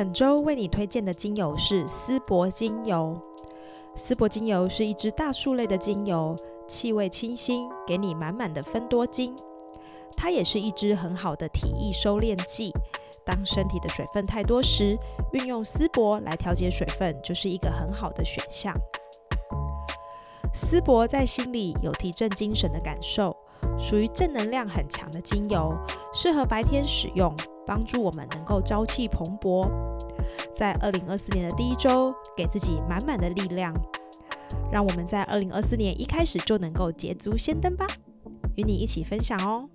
本周为你推荐的精油是丝柏精油。丝柏精油是一支大树类的精油，气味清新，给你满满的芬多精。它也是一支很好的体液收敛剂。当身体的水分太多时，运用丝柏来调节水分，就是一个很好的选项。丝柏在心里有提振精神的感受，属于正能量很强的精油，适合白天使用。帮助我们能够朝气蓬勃，在二零二四年的第一周，给自己满满的力量，让我们在二零二四年一开始就能够捷足先登吧！与你一起分享哦。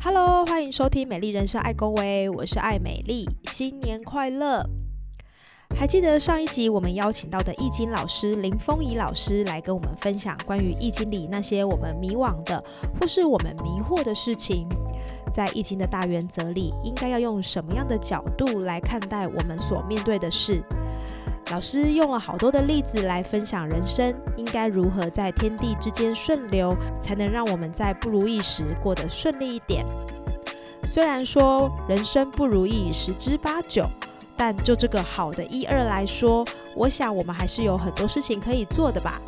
Hello，欢迎收听《美丽人生爱公维》，我是爱美丽，新年快乐！还记得上一集我们邀请到的易经老师林峰仪老师来跟我们分享关于易经里那些我们迷惘的或是我们迷惑的事情。在易经的大原则里，应该要用什么样的角度来看待我们所面对的事？老师用了好多的例子来分享人生应该如何在天地之间顺流，才能让我们在不如意时过得顺利一点。虽然说人生不如意十之八九，但就这个好的一二来说，我想我们还是有很多事情可以做的吧。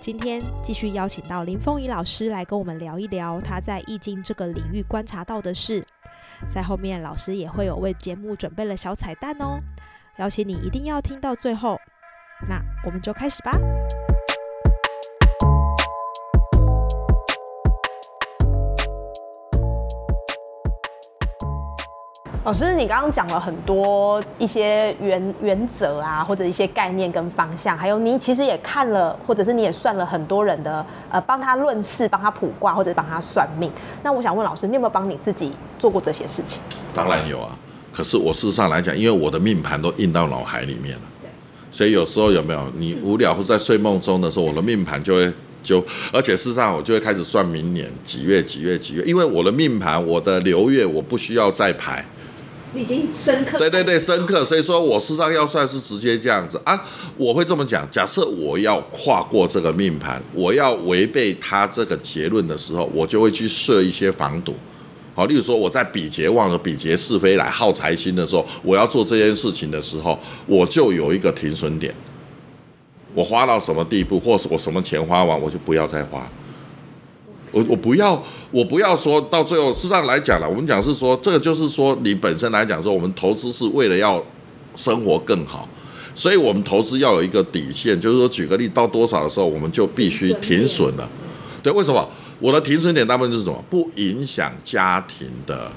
今天继续邀请到林凤仪老师来跟我们聊一聊他在易经这个领域观察到的事。在后面，老师也会有为节目准备了小彩蛋哦，邀请你一定要听到最后。那我们就开始吧。老师，你刚刚讲了很多一些原原则啊，或者一些概念跟方向，还有你其实也看了，或者是你也算了很多人的呃，帮他论事、帮他卜卦或者帮他算命。那我想问老师，你有没有帮你自己做过这些事情？当然有啊，可是我事实上来讲，因为我的命盘都印到脑海里面了，对，所以有时候有没有你无聊或在睡梦中的时候，我的命盘就会就，而且事实上我就会开始算明年几月几月几月，因为我的命盘我的流月我不需要再排。已经深刻。对对对，深刻。所以说我事实上要算是直接这样子啊，我会这么讲。假设我要跨过这个命盘，我要违背他这个结论的时候，我就会去设一些防堵。好，例如说我在比劫旺的比劫是非来耗财星的时候，我要做这件事情的时候，我就有一个停损点。我花到什么地步，或是我什么钱花完，我就不要再花。我我不要，我不要说到最后，事实上来讲了，我们讲是说，这个就是说，你本身来讲说，我们投资是为了要生活更好，所以我们投资要有一个底线，就是说，举个例，到多少的时候，我们就必须停损了。对，为什么？我的停损点大部分是什么？不影响家庭的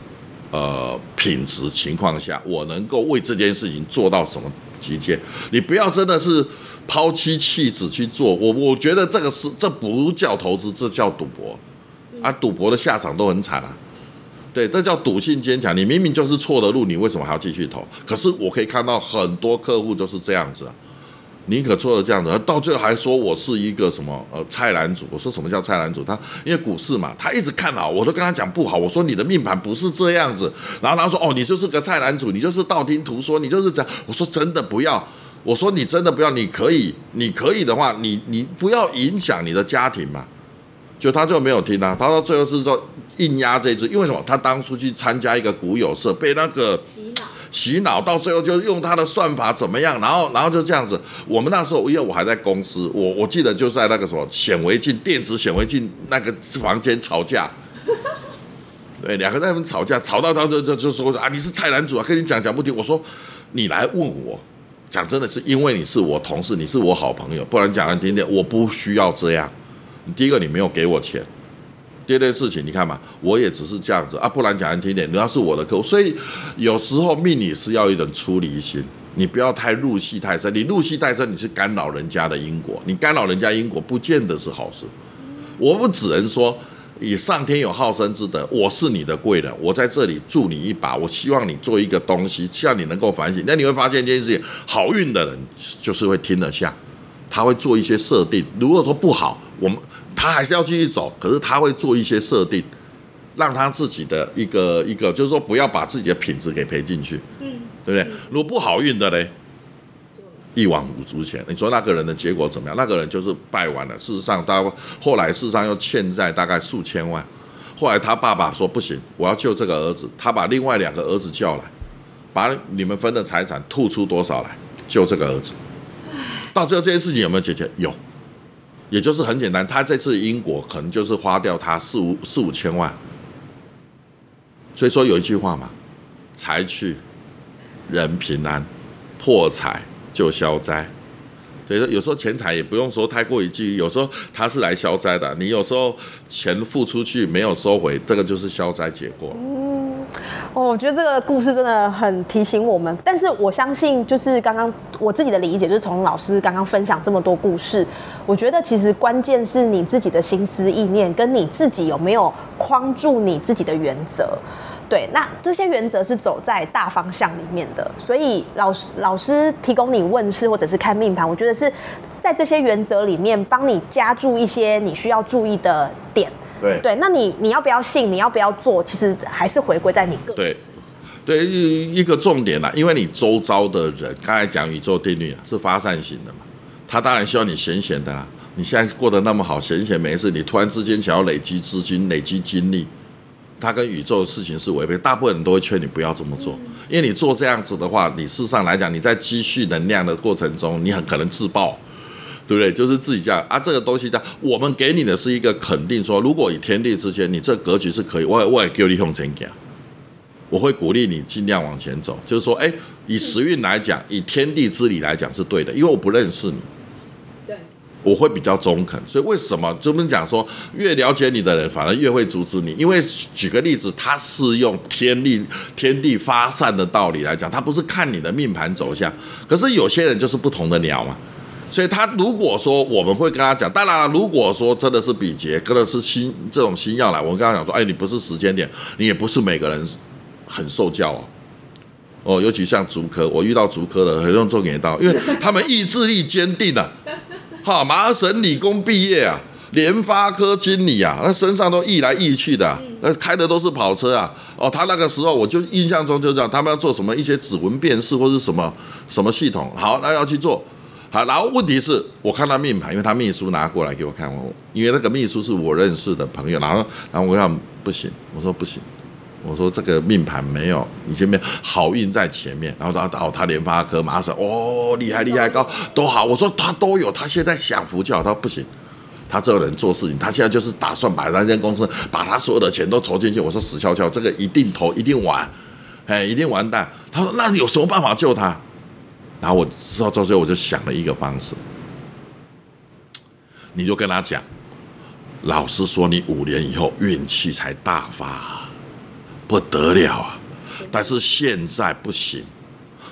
呃品质情况下，我能够为这件事情做到什么极限？你不要真的是。抛妻弃子去做，我我觉得这个是这不叫投资，这叫赌博，啊，赌博的下场都很惨啊，对，这叫赌性坚强。你明明就是错的路，你为什么还要继续投？可是我可以看到很多客户就是这样子，宁可错了这样子，到最后还说我是一个什么呃菜篮子。我说什么叫菜篮子？他因为股市嘛，他一直看好，我都跟他讲不好。我说你的命盘不是这样子，然后他说哦，你就是个菜篮子，你就是道听途说，你就是这样。我说真的不要。我说你真的不要，你可以，你可以的话，你你不要影响你的家庭嘛。就他就没有听啊，他到最后是说硬压这只，因为什么？他当初去参加一个股友社，被那个洗脑，洗脑到最后就用他的算法怎么样，然后然后就这样子。我们那时候因为我还在公司，我我记得就在那个什么显微镜电子显微镜那个房间吵架，对，两个在那边吵架，吵到他就就就说啊，你是菜篮子啊，跟你讲讲不听。我说你来问我。讲真的是因为你是我同事，你是我好朋友，不然讲难听点，我不需要这样。第一个，你没有给我钱；第二件事情，你看嘛，我也只是这样子啊，不然讲难听点，你要是我的客户，所以有时候命理是要一种出离心，你不要太入戏太深。你入戏太深，你是干扰人家的因果，你干扰人家因果，不见得是好事。我们只能说。以上天有好生之德，我是你的贵人，我在这里助你一把，我希望你做一个东西，希望你能够反省。那你会发现一件事情，好运的人就是会听得下，他会做一些设定。如果说不好，我们他还是要继续走，可是他会做一些设定，让他自己的一个一个，就是说不要把自己的品质给赔进去，嗯，对不对？如果不好运的嘞？一往无足钱，你说那个人的结果怎么样？那个人就是败完了。事实上，他后来事实上又欠债大概数千万。后来他爸爸说不行，我要救这个儿子。他把另外两个儿子叫来，把你们分的财产吐出多少来救这个儿子。到最后这件事情有没有解决？有，也就是很简单，他这次英国可能就是花掉他四五四五千万。所以说有一句话嘛，财去人平安，破财。就消灾，所以说有时候钱财也不用说太过于急，有时候他是来消灾的。你有时候钱付出去没有收回，这个就是消灾结果。嗯，哦，我觉得这个故事真的很提醒我们。但是我相信，就是刚刚我自己的理解，就是从老师刚刚分享这么多故事，我觉得其实关键是你自己的心思意念，跟你自己有没有框住你自己的原则。对，那这些原则是走在大方向里面的，所以老师老师提供你问世或者是看命盘，我觉得是在这些原则里面帮你加注一些你需要注意的点。对对，那你你要不要信？你要不要做？其实还是回归在你个对对一一个重点啦，因为你周遭的人，刚才讲宇宙定律是发散型的嘛，他当然希望你闲闲的啦。你现在过得那么好，闲闲没事，你突然之间想要累积资金、累积精力。它跟宇宙的事情是违背，大部分人都会劝你不要这么做，因为你做这样子的话，你事实上来讲，你在积蓄能量的过程中，你很可能自爆，对不对？就是自己这样啊，这个东西这样，我们给你的是一个肯定，说如果以天地之间，你这格局是可以，我我给你用钱讲，我会鼓励你尽量往前走，就是说，哎，以时运来讲，以天地之理来讲是对的，因为我不认识你。我会比较中肯，所以为什么这边讲说，越了解你的人，反而越会阻止你？因为举个例子，他是用天地天地发散的道理来讲，他不是看你的命盘走向。可是有些人就是不同的鸟嘛，所以他如果说我们会跟他讲，当然了，如果说真的是比劫，真的是新这种新药来，我跟他讲说，哎，你不是时间点，你也不是每个人很受教哦。哦，尤其像竹科，我遇到竹科的很用重点到，因为他们意志力坚定啊。哈，麻省理工毕业啊，联发科经理啊，那身上都溢来溢去的，那开的都是跑车啊。哦，他那个时候我就印象中就这样，他们要做什么一些指纹辨识或是什么什么系统，好，那要去做。好，然后问题是我看他命盘，因为他秘书拿过来给我看，我因为那个秘书是我认识的朋友，然后然后我想不行，我说不行。我说这个命盘没有，你前面好运在前面，然后他哦，他联发科马上哦，厉害厉害高都好。我说他都有，他现在享福就好。他说不行，他这个人做事情，他现在就是打算把那间公司把他所有的钱都投进去。我说死翘翘，这个一定投，一定完，哎，一定完蛋。他说那有什么办法救他？然后我知道到最后我就想了一个方式，你就跟他讲，老师说你五年以后运气才大发。不得了啊！但是现在不行，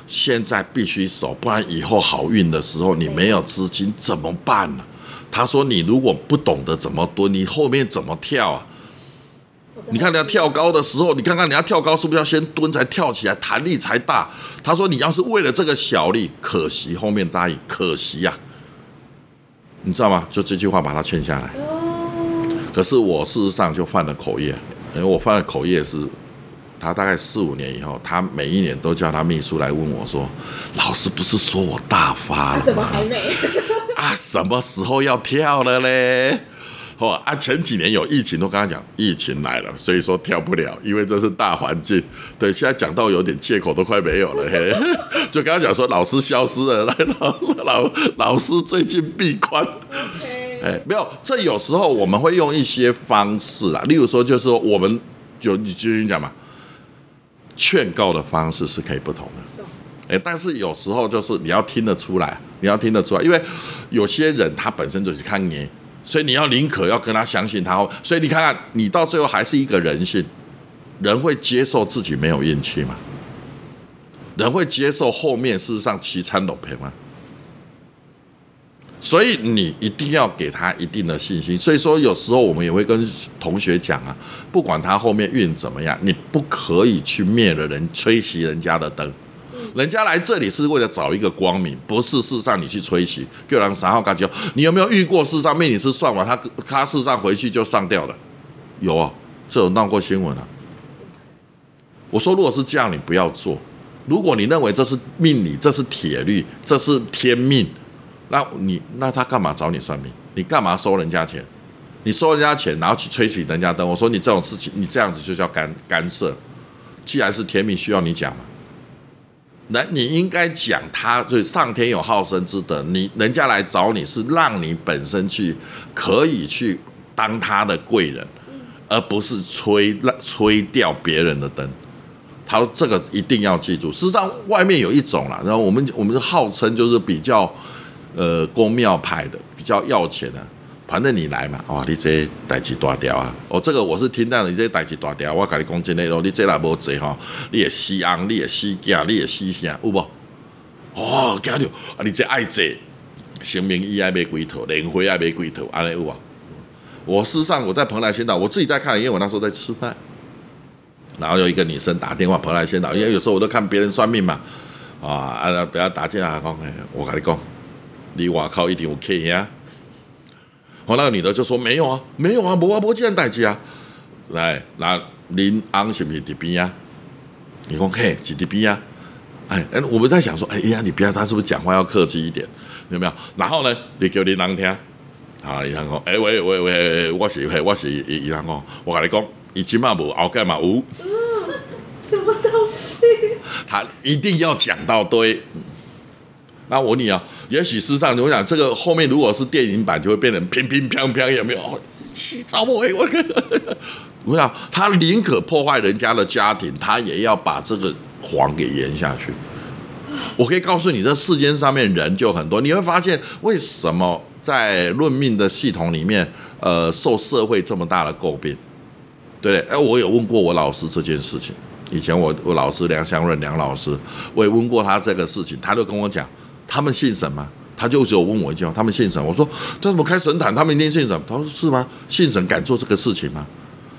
现在必须守，不然以后好运的时候你没有资金怎么办呢？他说：“你如果不懂得怎么蹲，你后面怎么跳啊？你看你要跳高的时候，你看看你要跳高是不是要先蹲才跳起来，弹力才大？”他说：“你要是为了这个小力，可惜后面答应，可惜呀，你知道吗？就这句话把他劝下来。可是我事实上就犯了口业，因为我犯了口业是。”他大概四五年以后，他每一年都叫他秘书来问我说：“老师不是说我大发了？怎么还没？啊，什么时候要跳了嘞？哦啊，前几年有疫情，都跟他讲疫情来了，所以说跳不了，因为这是大环境。对，现在讲到有点借口都快没有了，嘿，就跟他讲说老师消失了，来老老老师最近闭关。哎，没有，这有时候我们会用一些方式啊，例如说就是说我们就你继续讲嘛。劝告的方式是可以不同的，哎，但是有时候就是你要听得出来，你要听得出来，因为有些人他本身就是看你，所以你要宁可要跟他相信他，所以你看看，你到最后还是一个人性，人会接受自己没有运气吗？人会接受后面事实上奇餐都赔吗？所以你一定要给他一定的信心。所以说，有时候我们也会跟同学讲啊，不管他后面运怎么样，你不可以去灭了人、吹熄人家的灯。人家来这里是为了找一个光明，不是事实上你去吹熄。就让三号感觉你有没有遇过事实上命理师算完他他事实上回去就上吊的？有啊，这有闹过新闻啊。我说，如果是这样，你不要做。如果你认为这是命理，这是铁律，这是天命，那你那他干嘛找你算命？你干嘛收人家钱？你收人家钱，然后去吹起人家灯？我说你这种事情，你这样子就叫干干涉。既然是天命，需要你讲嘛？那你应该讲，他就是上天有好生之德，你人家来找你是让你本身去可以去当他的贵人，而不是吹吹掉别人的灯。他说这个一定要记住。事实上，外面有一种啦，然后我们我们号称就是比较呃公庙派的，比较要钱的。反正你来嘛，哇，你这代志大条啊！哦，这个我是听到你这代志大条，我跟你讲真的咯，你这来无济吼，你也死昂，你也死囝，你也死啥，有无？哦，惊着啊！你这爱济，生命意爱买几头，灵魂爱买几头，安尼有无？我事实上我在蓬莱仙岛，我自己在看，因为我那时候在吃饭，然后有一个女生打电话蓬莱仙岛，因为有时候我都看别人算命嘛，啊啊，不要打进来讲，我跟你讲，你外口一定有客呀。我那个女的就说没有啊，没有啊，无啊，无这样代志啊。来，那林昂是不是伫边啊？你讲嘿，是伫边啊？哎哎，我们在想说，哎呀，你不要，他是不是讲话要客气一点？有没有？然后呢，你叫林昂听啊，伊讲，哎喂喂喂，我是嘿，我是伊伊讲，我跟你讲，以前嘛无，后盖嘛有。什么东西？他一定要讲到对。那我问你啊，也许事实上，我想这个后面如果是电影版，就会变成乒乒乓乓，有没有？洗澡我我，我想他宁可破坏人家的家庭，他也要把这个谎给延下去。我可以告诉你，这世间上面人就很多，你会发现为什么在论命的系统里面，呃，受社会这么大的诟病？对哎，我有问过我老师这件事情，以前我我老师梁香润梁老师，我也问过他这个事情，他就跟我讲。他们信神吗？他就只有问我一句话：他们信神？我说：他怎么开神坛？他们一定信神？他说：是吗？信神敢做这个事情吗？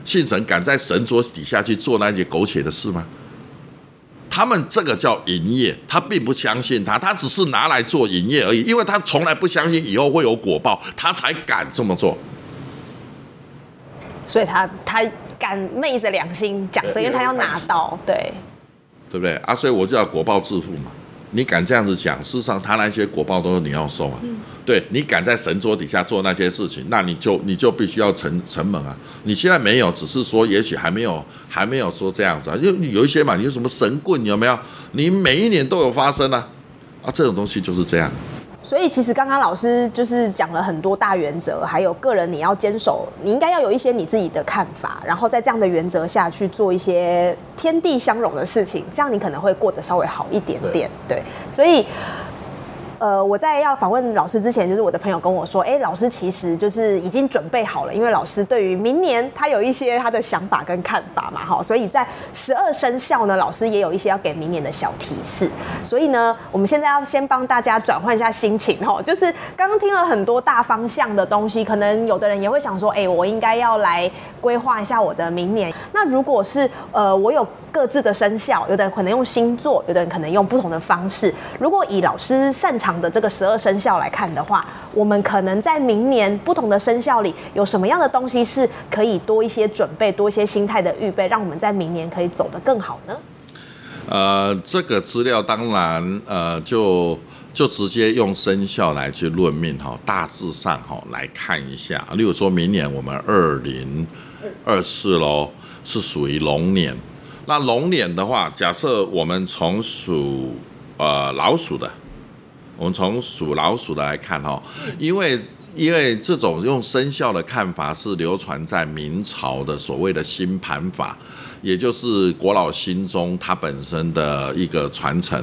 信神敢在神桌底下去做那些苟且的事吗？他们这个叫营业，他并不相信他，他只是拿来做营业而已，因为他从来不相信以后会有果报，他才敢这么做。所以他他敢昧着良心讲这，因为他要拿到，对对不对啊？所以我就要果报致富嘛。你敢这样子讲，事实上他那些果报都是你要受啊。对你敢在神桌底下做那些事情，那你就你就必须要沉沉闷啊。你现在没有，只是说也许还没有还没有说这样子啊。因为有一些嘛，你有什么神棍有没有？你每一年都有发生啊。啊，这种东西就是这样。所以其实刚刚老师就是讲了很多大原则，还有个人你要坚守，你应该要有一些你自己的看法，然后在这样的原则下去做一些天地相容的事情，这样你可能会过得稍微好一点点。对，所以。呃，我在要访问老师之前，就是我的朋友跟我说，哎，老师其实就是已经准备好了，因为老师对于明年他有一些他的想法跟看法嘛，哈，所以在十二生肖呢，老师也有一些要给明年的小提示。所以呢，我们现在要先帮大家转换一下心情，哈，就是刚刚听了很多大方向的东西，可能有的人也会想说，哎，我应该要来规划一下我的明年。那如果是呃，我有。各自的生肖，有的人可能用星座，有的人可能用不同的方式。如果以老师擅长的这个十二生肖来看的话，我们可能在明年不同的生肖里有什么样的东西是可以多一些准备，多一些心态的预备，让我们在明年可以走得更好呢？呃，这个资料当然呃，就就直接用生肖来去论命哈，大致上哈来看一下。例如说明年我们二零二四喽，是属于龙年。那龙年的话，假设我们从属呃老鼠的，我们从属老鼠的来看哈，因为因为这种用生肖的看法是流传在明朝的所谓的星盘法，也就是国老心中它本身的一个传承。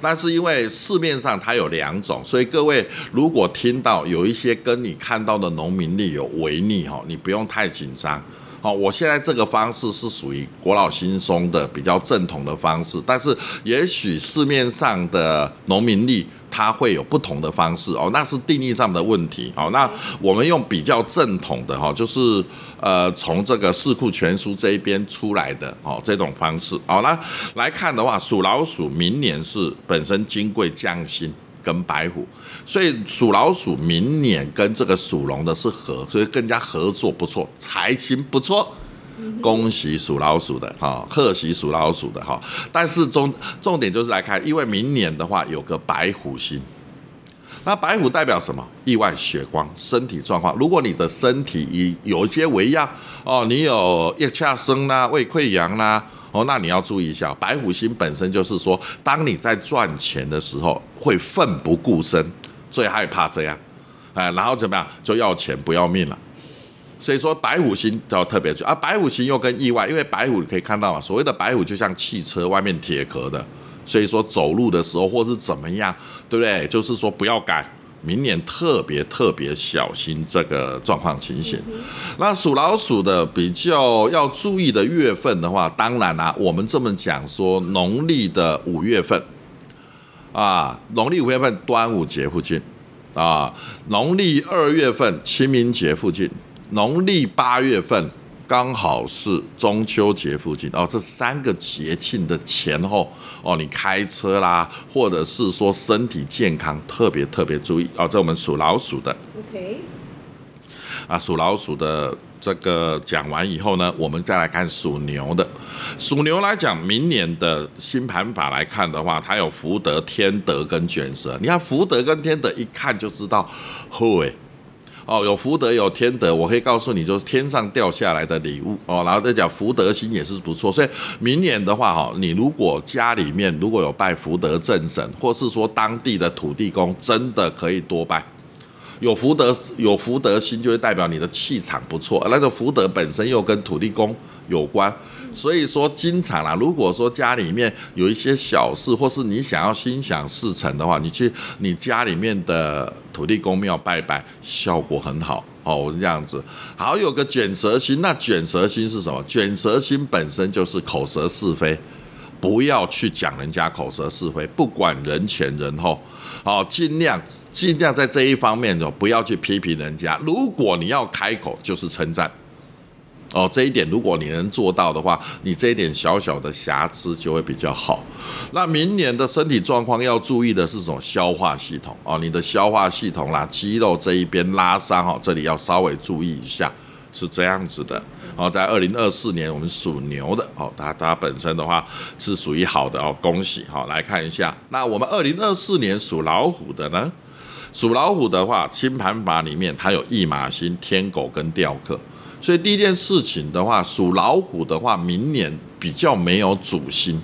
但是因为市面上它有两种，所以各位如果听到有一些跟你看到的农民历有违逆哈，你不用太紧张。好，我现在这个方式是属于国老心松的比较正统的方式，但是也许市面上的农民历，它会有不同的方式哦，那是定义上的问题哦。那我们用比较正统的哈，就是呃从这个《四库全书》这一边出来的哦这种方式哦，那来看的话，属老鼠明年是本身金贵将星跟白虎，所以属老鼠明年跟这个属龙的是合，所以更加合作不错，财星不错。恭喜属老鼠的哈，贺喜属老鼠的哈。但是重重点就是来看，因为明年的话有个白虎星，那白虎代表什么？意外血光，身体状况。如果你的身体以有一些为恙哦，你有腋下生啦、胃溃疡啦哦，那你要注意一下。白虎星本身就是说，当你在赚钱的时候会奋不顾身，最害怕这样，哎，然后怎么样就要钱不要命了。所以说白虎星就要特别注意啊，白虎星又跟意外，因为白虎你可以看到嘛，所谓的白虎就像汽车外面铁壳的，所以说走路的时候或是怎么样，对不对？就是说不要赶，明年特别特别小心这个状况情形。那属老鼠的比较要注意的月份的话，当然啦，我们这么讲说，农历的五月份啊，农历五月份端午节附近啊，农历二月份清明节附近。农历八月份刚好是中秋节附近哦，这三个节庆的前后哦，你开车啦，或者是说身体健康特别特别注意哦。这我们属老鼠的，OK，啊，属老鼠的这个讲完以后呢，我们再来看属牛的。属牛来讲，明年的新盘法来看的话，它有福德、天德跟卷舌。你看福德跟天德，一看就知道后诶。哦，有福德有天德，我可以告诉你，就是天上掉下来的礼物哦。然后再讲福德心也是不错，所以明年的话哈，你如果家里面如果有拜福德正神，或是说当地的土地公，真的可以多拜。有福德有福德心，就会代表你的气场不错。那个福德本身又跟土地公有关。所以说，经常啦，如果说家里面有一些小事，或是你想要心想事成的话，你去你家里面的土地公庙拜拜，效果很好哦。我是这样子。好，有个卷舌心，那卷舌心是什么？卷舌心本身就是口舌是非，不要去讲人家口舌是非，不管人前人后，哦，尽量尽量在这一方面哦，不要去批评人家。如果你要开口，就是称赞。哦，这一点如果你能做到的话，你这一点小小的瑕疵就会比较好。那明年的身体状况要注意的是什么？消化系统哦，你的消化系统啦，肌肉这一边拉伤哦，这里要稍微注意一下，是这样子的。哦，在二零二四年，我们属牛的哦，它它本身的话是属于好的哦，恭喜好来看一下。那我们二零二四年属老虎的呢？属老虎的话，星盘法里面它有驿马星、天狗跟吊客。所以第一件事情的话，属老虎的话，明年比较没有主星，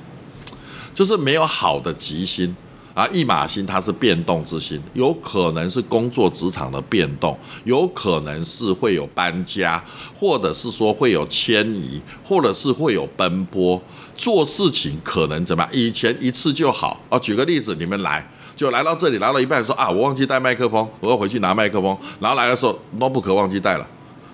就是没有好的吉星啊。一马星它是变动之星，有可能是工作职场的变动，有可能是会有搬家，或者是说会有迁移，或者是会有奔波。做事情可能怎么样？以前一次就好啊。举个例子，你们来就来到这里，来到一半说啊，我忘记带麦克风，我要回去拿麦克风。然后来的时候，notebook 忘记带了。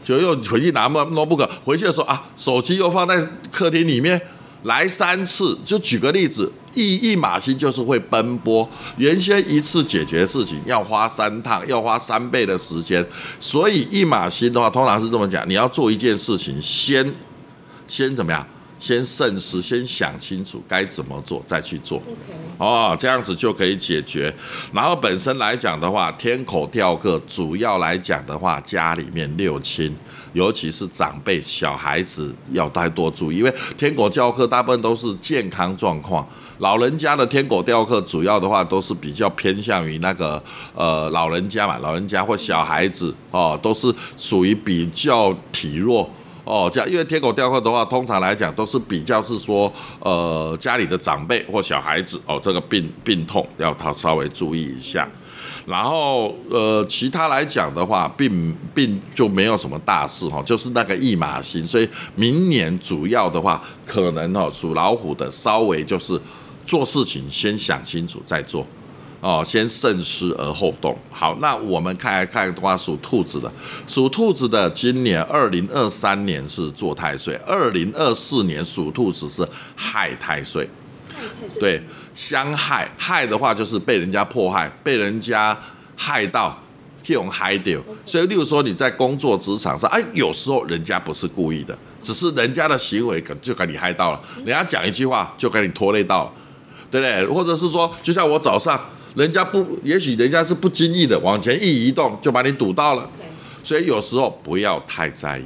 就又回去拿 notebook，回去的时候啊，手机又放在客厅里面，来三次。就举个例子，一一马星就是会奔波，原先一次解决事情要花三趟，要花三倍的时间。所以一马星的话，通常是这么讲：你要做一件事情，先先怎么样？先慎思，先想清楚该怎么做，再去做。哦，这样子就可以解决。然后本身来讲的话，天口吊客，主要来讲的话，家里面六亲，尤其是长辈、小孩子要太多注意，因为天狗吊客大部分都是健康状况。老人家的天狗吊客，主要的话都是比较偏向于那个呃老人家嘛，老人家或小孩子哦，都是属于比较体弱。哦，这样，因为天狗吊客的话，通常来讲都是比较是说，呃，家里的长辈或小孩子哦，这个病病痛要他稍微注意一下。然后，呃，其他来讲的话，并并就没有什么大事哈，就是那个一马星，所以明年主要的话，可能哦，属老虎的稍微就是做事情先想清楚再做。哦，先慎思而后动。好，那我们看来看的话，属兔子的，属兔子的，今年二零二三年是坐太岁，二零二四年属兔子是害太岁。对，相害害的话就是被人家迫害，被人家害到，这种害掉。所以，例如说你在工作职场上，哎，有时候人家不是故意的，只是人家的行为可就给你害到了，人家讲一句话就给你拖累到了，对不对？或者是说，就像我早上，人家不，也许人家是不经意的往前一移动，就把你堵到了。所以有时候不要太在意。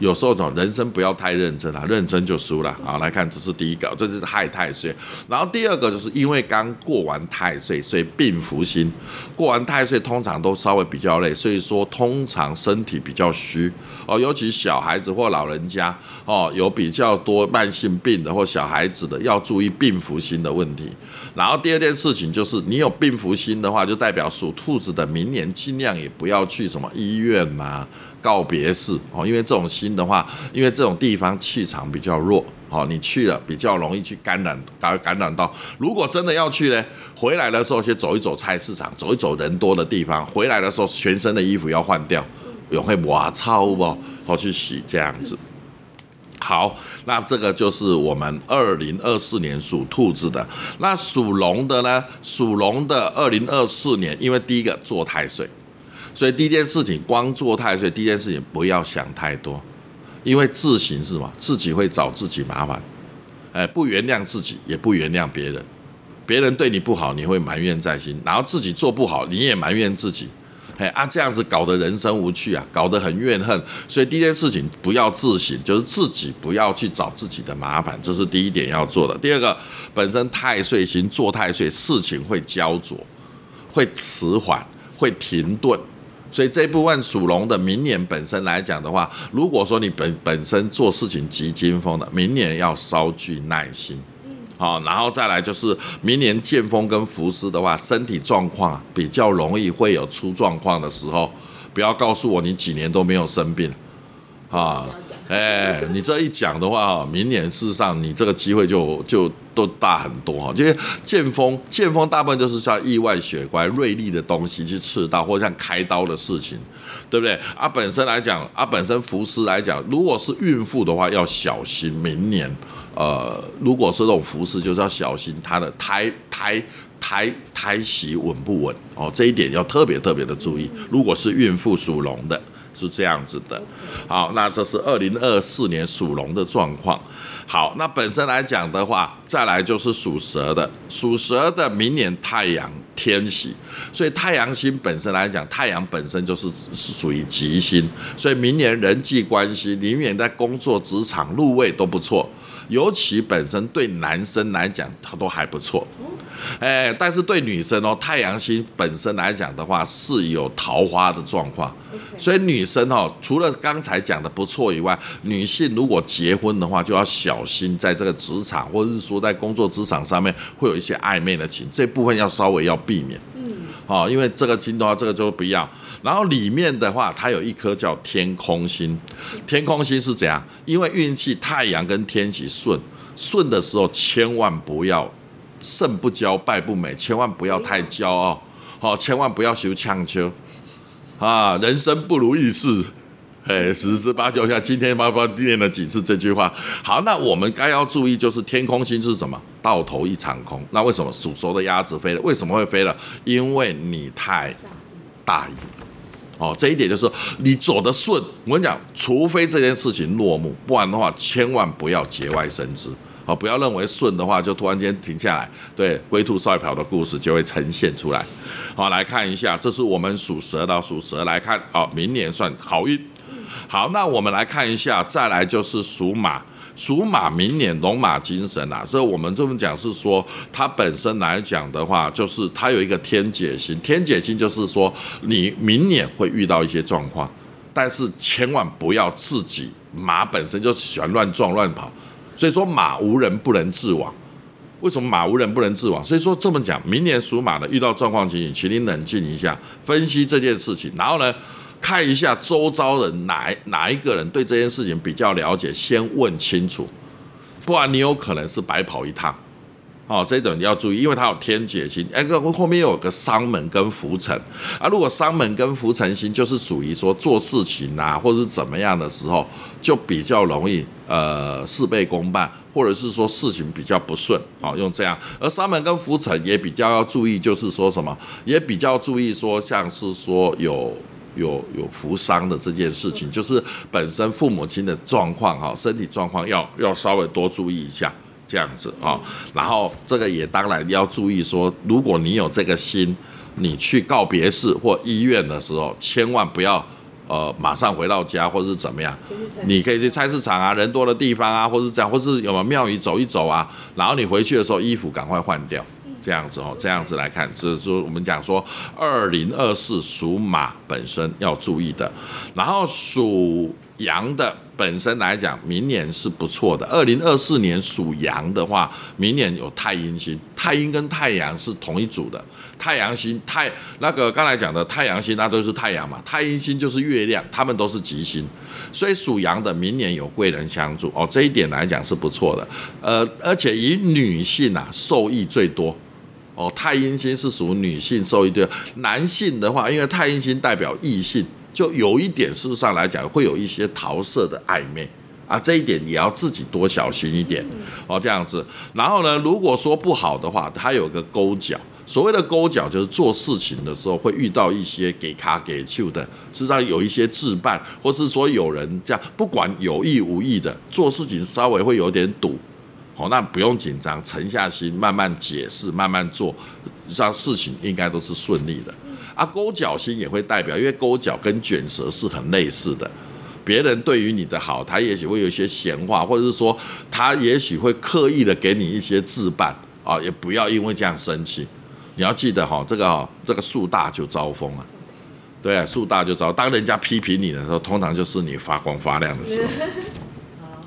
有时候，人生不要太认真啊，认真就输了。好，来看，这是第一个，这就是害太岁。然后第二个就是因为刚过完太岁，所以病福星。过完太岁通常都稍微比较累，所以说通常身体比较虚哦，尤其小孩子或老人家哦，有比较多慢性病的或小孩子的，要注意病福星的问题。然后第二件事情就是，你有病福星的话，就代表属兔子的明年尽量也不要去什么医院呐。告别式哦，因为这种心的话，因为这种地方气场比较弱哦，你去了比较容易去感染感染到。如果真的要去呢，回来的时候先走一走菜市场，走一走人多的地方。回来的时候全身的衣服要换掉，有会哇操不？好去洗这样子。好，那这个就是我们二零二四年属兔子的。那属龙的呢？属龙的二零二四年，因为第一个做太岁。所以第一件事情，光做太岁，第一件事情不要想太多，因为自行是嘛，自己会找自己麻烦，哎，不原谅自己，也不原谅别人，别人对你不好，你会埋怨在心，然后自己做不好，你也埋怨自己，哎啊，这样子搞得人生无趣啊，搞得很怨恨。所以第一件事情不要自省，就是自己不要去找自己的麻烦，这是第一点要做的。第二个，本身太岁星做太岁，事情会焦灼，会迟缓，会停顿。所以这一部分属龙的，明年本身来讲的话，如果说你本本身做事情急惊风的，明年要稍具耐心，好，然后再来就是明年剑锋跟福斯的话，身体状况比较容易会有出状况的时候，不要告诉我你几年都没有生病，啊。哎，你这一讲的话，明年事实上你这个机会就就都大很多哈。因为剑锋，剑锋大部分就是像意外血怪、锐利的东西去刺到，或像开刀的事情，对不对？啊，本身来讲，啊，本身服饰来讲，如果是孕妇的话，要小心明年。呃，如果是这种服饰，就是要小心它的胎胎胎胎息稳不稳哦，这一点要特别特别的注意。如果是孕妇属龙的。是这样子的，好，那这是二零二四年属龙的状况。好，那本身来讲的话，再来就是属蛇的，属蛇的明年太阳天喜，所以太阳星本身来讲，太阳本身就是是属于吉星，所以明年人际关系，明年在工作职场入位都不错，尤其本身对男生来讲，它都还不错。哎，但是对女生哦，太阳星本身来讲的话，是有桃花的状况，所以女生哦，除了刚才讲的不错以外，女性如果结婚的话，就要小心在这个职场或者是说在工作职场上面会有一些暧昧的情，这部分要稍微要避免。嗯，好，因为这个金的话，这个就不要。然后里面的话，它有一颗叫天空星，天空星是怎样？因为运气太阳跟天喜顺顺的时候，千万不要。胜不骄，败不馁，千万不要太骄傲，好，千万不要修强求，啊，人生不如意事，哎，十之八九像今天爸爸念了几次这句话，好，那我们该要注意就是天空星是什么？到头一场空。那为什么属熟的鸭子飞了？为什么会飞了？因为你太大意，哦，这一点就是你走得顺，我跟你讲，除非这件事情落幕，不然的话，千万不要节外生枝。好，不要认为顺的话就突然间停下来，对龟兔赛跑的故事就会呈现出来。好，来看一下，这是我们属蛇的，属蛇来看，好，明年算好运。好，那我们来看一下，再来就是属马，属马明年龙马精神啊，所以我们这么讲是说，它本身来讲的话，就是它有一个天解星，天解星就是说你明年会遇到一些状况，但是千万不要自己马本身就喜欢乱撞乱跑。所以说马无人不能自亡，为什么马无人不能自亡？所以说这么讲，明年属马的遇到状况情形，请你冷静一下，分析这件事情，然后呢，看一下周遭人哪哪一个人对这件事情比较了解，先问清楚，不然你有可能是白跑一趟，哦，这种你要注意，因为它有天劫星，哎，个后面有个伤门跟浮沉啊。如果伤门跟浮沉星，就是属于说做事情啊，或者是怎么样的时候，就比较容易呃事倍功半，或者是说事情比较不顺，好用这样。而伤门跟浮沉也比较要注意，就是说什么，也比较注意说，像是说有有有扶伤的这件事情，就是本身父母亲的状况哈，身体状况要要稍微多注意一下。这样子啊，然后这个也当然要注意说，如果你有这个心，你去告别式或医院的时候，千万不要呃马上回到家或者是怎么样，你可以去菜市场啊，人多的地方啊，或是这样，或是有没有庙宇走一走啊，然后你回去的时候衣服赶快换掉，这样子哦，这样子来看，这是我们讲说二零二四属马本身要注意的，然后属羊的。本身来讲，明年是不错的。二零二四年属羊的话，明年有太阴星，太阴跟太阳是同一组的。太阳星太那个刚才讲的太阳星，那都是太阳嘛。太阴星就是月亮，他们都是吉星，所以属羊的明年有贵人相助哦，这一点来讲是不错的。呃，而且以女性啊受益最多哦。太阴星是属女性受益多，男性的话，因为太阴星代表异性。就有一点，事实上来讲，会有一些桃色的暧昧啊，这一点也要自己多小心一点哦，这样子。然后呢，如果说不好的话，它有个勾角。所谓的勾角，就是做事情的时候会遇到一些给卡给丘的，事实上有一些置办，或是说有人这样，不管有意无意的做事情，稍微会有点堵。好，那不用紧张，沉下心，慢慢解释，慢慢做，让事情应该都是顺利的。啊，勾脚心也会代表，因为勾脚跟卷舌是很类似的。别人对于你的好，他也许会有一些闲话，或者是说他也许会刻意的给你一些置办啊，也不要因为这样生气。你要记得哈，这个这个树大就招风啊，对，树大就招。当人家批评你的时候，通常就是你发光发亮的时候。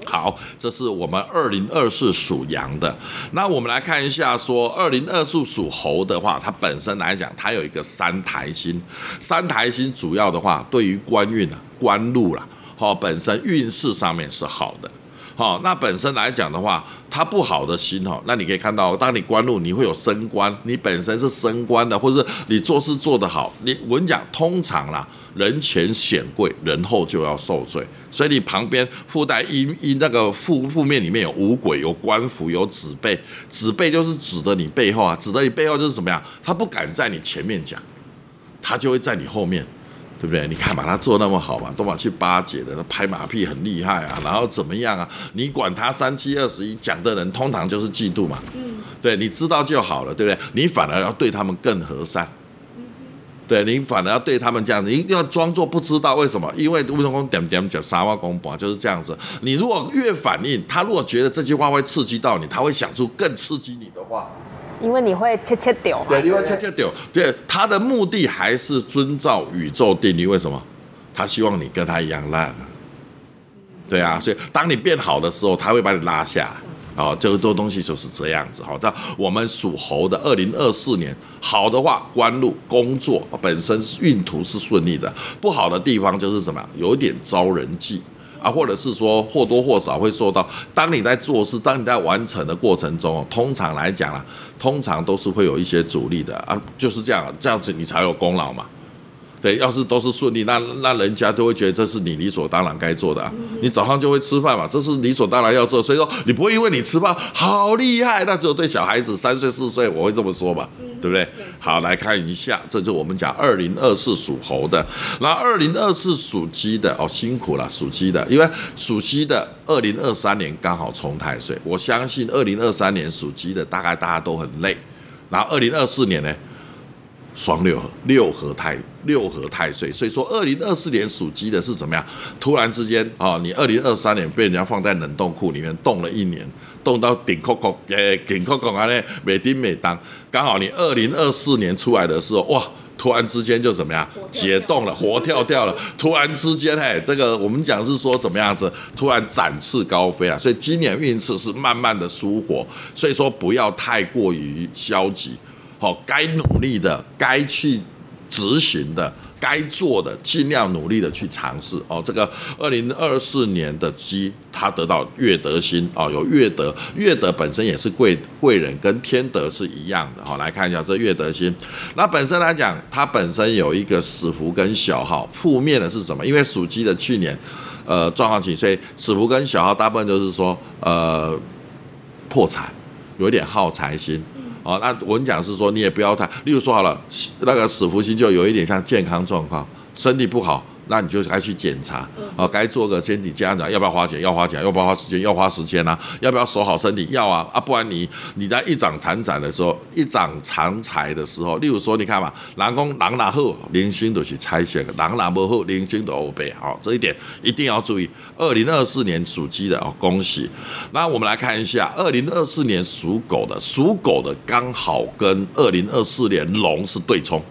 好，这是我们二零二四属羊的。那我们来看一下，说二零二四属猴的话，它本身来讲，它有一个三台星。三台星主要的话，对于官运啊、官禄啦，好，本身运势上面是好的。好，那本身来讲的话，他不好的心哈，那你可以看到，当你官禄，你会有升官，你本身是升官的，或者是你做事做得好，你我跟你讲，通常啦，人前显贵，人后就要受罪，所以你旁边附带一一那个负负面里面有五鬼，有官府，有子辈，子辈就是指的你背后啊，指的你背后就是怎么样，他不敢在你前面讲，他就会在你后面。对不对？你看嘛，他做那么好嘛，都把去巴结的，他拍马屁很厉害啊，然后怎么样啊？你管他三七二十一，讲的人通常就是嫉妒嘛。嗯，对，你知道就好了，对不对？你反而要对他们更和善。对你反而要对他们这样子，你要装作不知道为什么？因为吴宗公点点讲沙瓦公婆就是这样子。你如果越反应，他如果觉得这句话会刺激到你，他会想出更刺激你的话。因为你会切切掉，对，你会切切掉。对，他的目的还是遵照宇宙定律。为什么？他希望你跟他一样烂。对啊，所以当你变好的时候，他会把你拉下。哦，这个多东西就是这样子。好，那我们属猴的，二零二四年好的话，官路工作本身运途是顺利的；不好的地方就是怎么样，有点招人忌。啊，或者是说或多或少会受到，当你在做事，当你在完成的过程中，通常来讲啊，通常都是会有一些阻力的啊，就是这样，这样子你才有功劳嘛。对，要是都是顺利，那那人家都会觉得这是你理所当然该做的。你早上就会吃饭嘛，这是理所当然要做，所以说你不会因为你吃饭好厉害，那只有对小孩子三岁四岁我会这么说吧。对不对？好，来看一下，这就我们讲二零二四属猴的，那二零二四属鸡的哦，辛苦了，属鸡的，因为属鸡的二零二三年刚好冲太岁，我相信二零二三年属鸡的大概大家都很累，然后二零二四年呢，双六合六合太六合太岁，所以说二零二四年属鸡的是怎么样？突然之间啊，你二零二三年被人家放在冷冻库里面冻了一年。冻到顶扣扣，诶，顶扣扣啊！呢，每丁每当，刚好你二零二四年出来的时候，哇，突然之间就怎么样，解冻了，活跳跳了。突然之间，嘿，这个我们讲是说怎么样子，突然展翅高飞啊！所以今年运势是慢慢的舒活，所以说不要太过于消极，好，该努力的，该去执行的。该做的尽量努力的去尝试哦。这个二零二四年的鸡，它得到月德星哦，有月德，月德本身也是贵贵人，跟天德是一样的哈。来看一下这月德星，那本身来讲，它本身有一个死符跟小号，负面的是什么？因为属鸡的去年呃状况紧，所以死符跟小号大部分就是说呃破产，有点耗财心。哦，那我讲是说，你也不要太，例如说好了，那个死福星就有一点像健康状况，身体不好，那你就该去检查，哦，该做个身体检查，要不要花钱？要花钱，要不要花时间？要花时间啊！要不要守好身体？要啊！啊，不然你你在一长长财的时候，一长长财的时候，例如说，你看嘛，狼公狼拿后，零星都是拆线，狼拿不后，零星都欧背，好，这一点一定要注意。二零二四年属鸡的哦，恭喜！那我们来看一下，二零二四年属狗的，属狗的刚好跟二零二四年龙是对冲，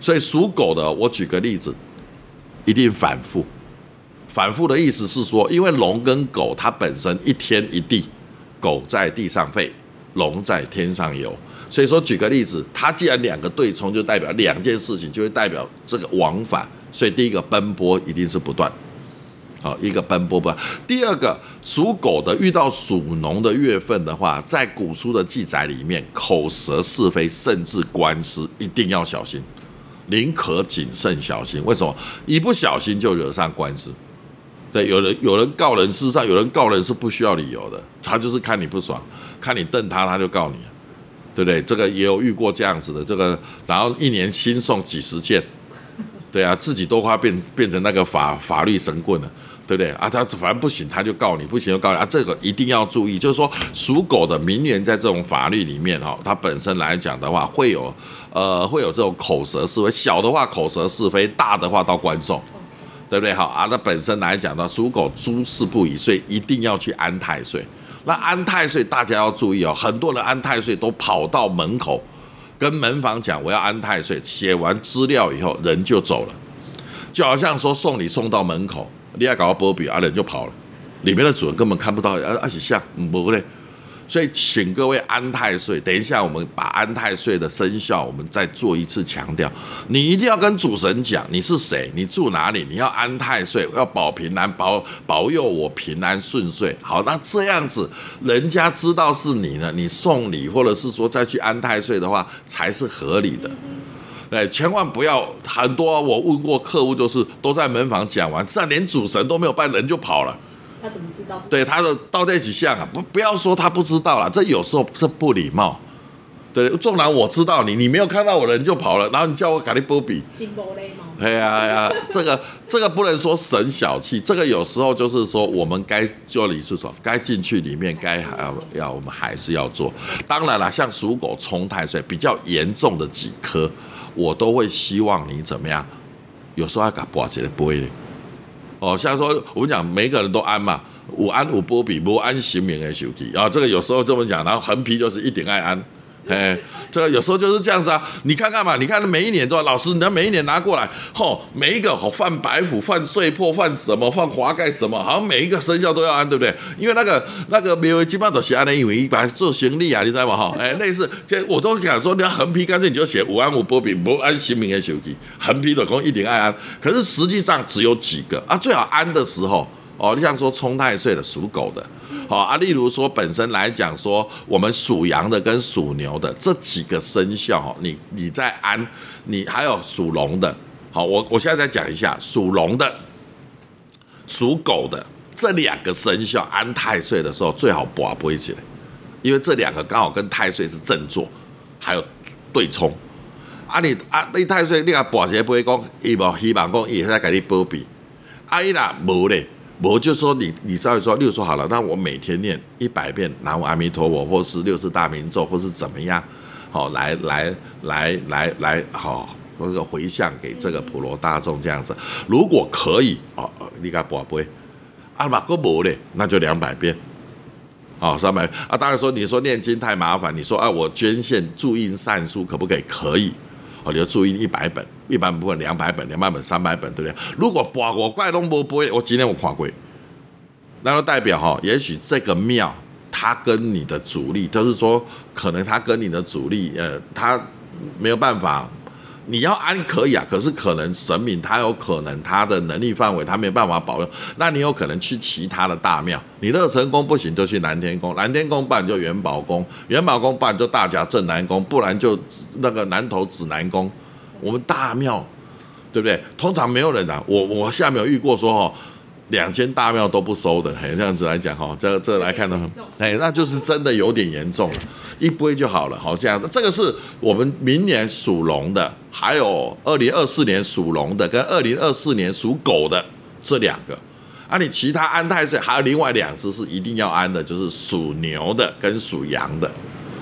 所以属狗的，我举个例子，一定反复。反复的意思是说，因为龙跟狗它本身一天一地，狗在地上飞，龙在天上游，所以说举个例子，它既然两个对冲，就代表两件事情，就会代表这个往返，所以第一个奔波一定是不断。好，一个奔波吧。第二个属狗的遇到属龙的月份的话，在古书的记载里面，口舌是非，甚至官司，一定要小心，宁可谨慎小心。为什么？一不小心就惹上官司。对，有人有人告人，事实上有人告人是不需要理由的，他就是看你不爽，看你瞪他，他就告你，对不对？这个也有遇过这样子的，这个然后一年新送几十件，对啊，自己都快变变成那个法法律神棍了。对不对啊？他反正不行，他就告你；不行就告你啊！这个一定要注意，就是说属狗的明年在这种法律里面哈，它本身来讲的话，会有呃会有这种口舌是非，小的话口舌是非，大的话到官送，对不对？好啊，那本身来讲呢，属狗诸事不宜，所以一定要去安太岁。那安太岁大家要注意哦，很多人安太岁都跑到门口跟门房讲我要安太岁，写完资料以后人就走了，就好像说送你送到门口。你要搞个波比，阿人就跑了，里面的主人根本看不到，而而且像不对，所以请各位安太岁，等一下我们把安太岁的生肖，我们再做一次强调，你一定要跟主神讲你是谁，你住哪里，你要安太岁，要保平安，保保佑我平安顺遂。好，那这样子人家知道是你呢，你送礼或者是说再去安太岁的话，才是合理的。对，千万不要很多。我问过客户，就是都在门房讲完，这样连主神都没有拜，人就跑了。他怎么知道？对，他的到底几像啊？不，不要说他不知道了，这有时候是不礼貌。对，纵然我知道你，你没有看到我人就跑了，然后你叫我卡利波比。金波雷吗？哎呀哎呀，这个这个不能说神小气，这个有时候就是说我们该做礼是什么？该进去里面该还要要我们还是要做。当然了，像属狗冲太岁比较严重的几颗。我都会希望你怎么样？有时候还搞挂起来播的哦，像说我们讲每个人都安嘛，有安有波比不安行名的手机啊，这个有时候这么讲，然后横批就是一点爱安。哎，这有时候就是这样子啊，你看看嘛，你看每一年都老师，你要每一年拿过来，吼，每一个吼犯白虎、犯碎破、犯什么、犯华盖什么，好像每一个生肖都要安，对不对？因为那个那个没有基本上都写安的，因为一般做行李啊，你知道吗？哈，哎，类似，这我都想说，你要横批，干脆你就写五安五波比不安新名的手机，横批的讲一点爱安，可是实际上只有几个啊，最好安的时候。哦，你像说冲太岁的属狗的，好啊，例如说本身来讲说我们属羊的跟属牛的这几个生肖，你你在安，你还有属龙的，好，我我现在再讲一下属龙的、属狗的这两个生肖安太岁的时候最好拔不起来，因为这两个刚好跟太岁是正坐，还有对冲。啊你啊你太岁你啊拔起来不会讲，伊无希望讲伊在给你保庇，啊伊若无咧。我就说你，你稍微说，例如说好了，那我每天念一百遍南无阿弥陀佛，或是六字大明咒，或是怎么样，好来来来来来，好或者回向给这个普罗大众这样子。如果可以哦，你该宝贝，啊嘛够无嘞，那就两百遍，好三百啊。当然说你说念经太麻烦，你说啊我捐献注印善书可不可以？可以。哦，你要注意一百本，一般不会两百本，两百本三百本，对不对？如果八我怪东不不会，我今天我跨过，那就代表哈，也许这个庙它跟你的主力，就是说可能它跟你的主力，呃，它没有办法你要安可以啊，可是可能神明他有可能他的能力范围他没办法保佑，那你有可能去其他的大庙，你乐成宫不行就去南天宫，南天宫办就元宝宫，元宝宫办就大甲镇南宫，不然就那个南投指南宫，我们大庙，对不对？通常没有人啊，我我下面有遇过说哦。两间大庙都不收的，嘿，这样子来讲哈，这这来看的话，哎，那就是真的有点严重了，一杯就好了，好这样子。这个是我们明年属龙的，还有二零二四年属龙的，跟二零二四年属狗的这两个。啊，你其他安太岁还有另外两只是一定要安的，就是属牛的跟属羊的。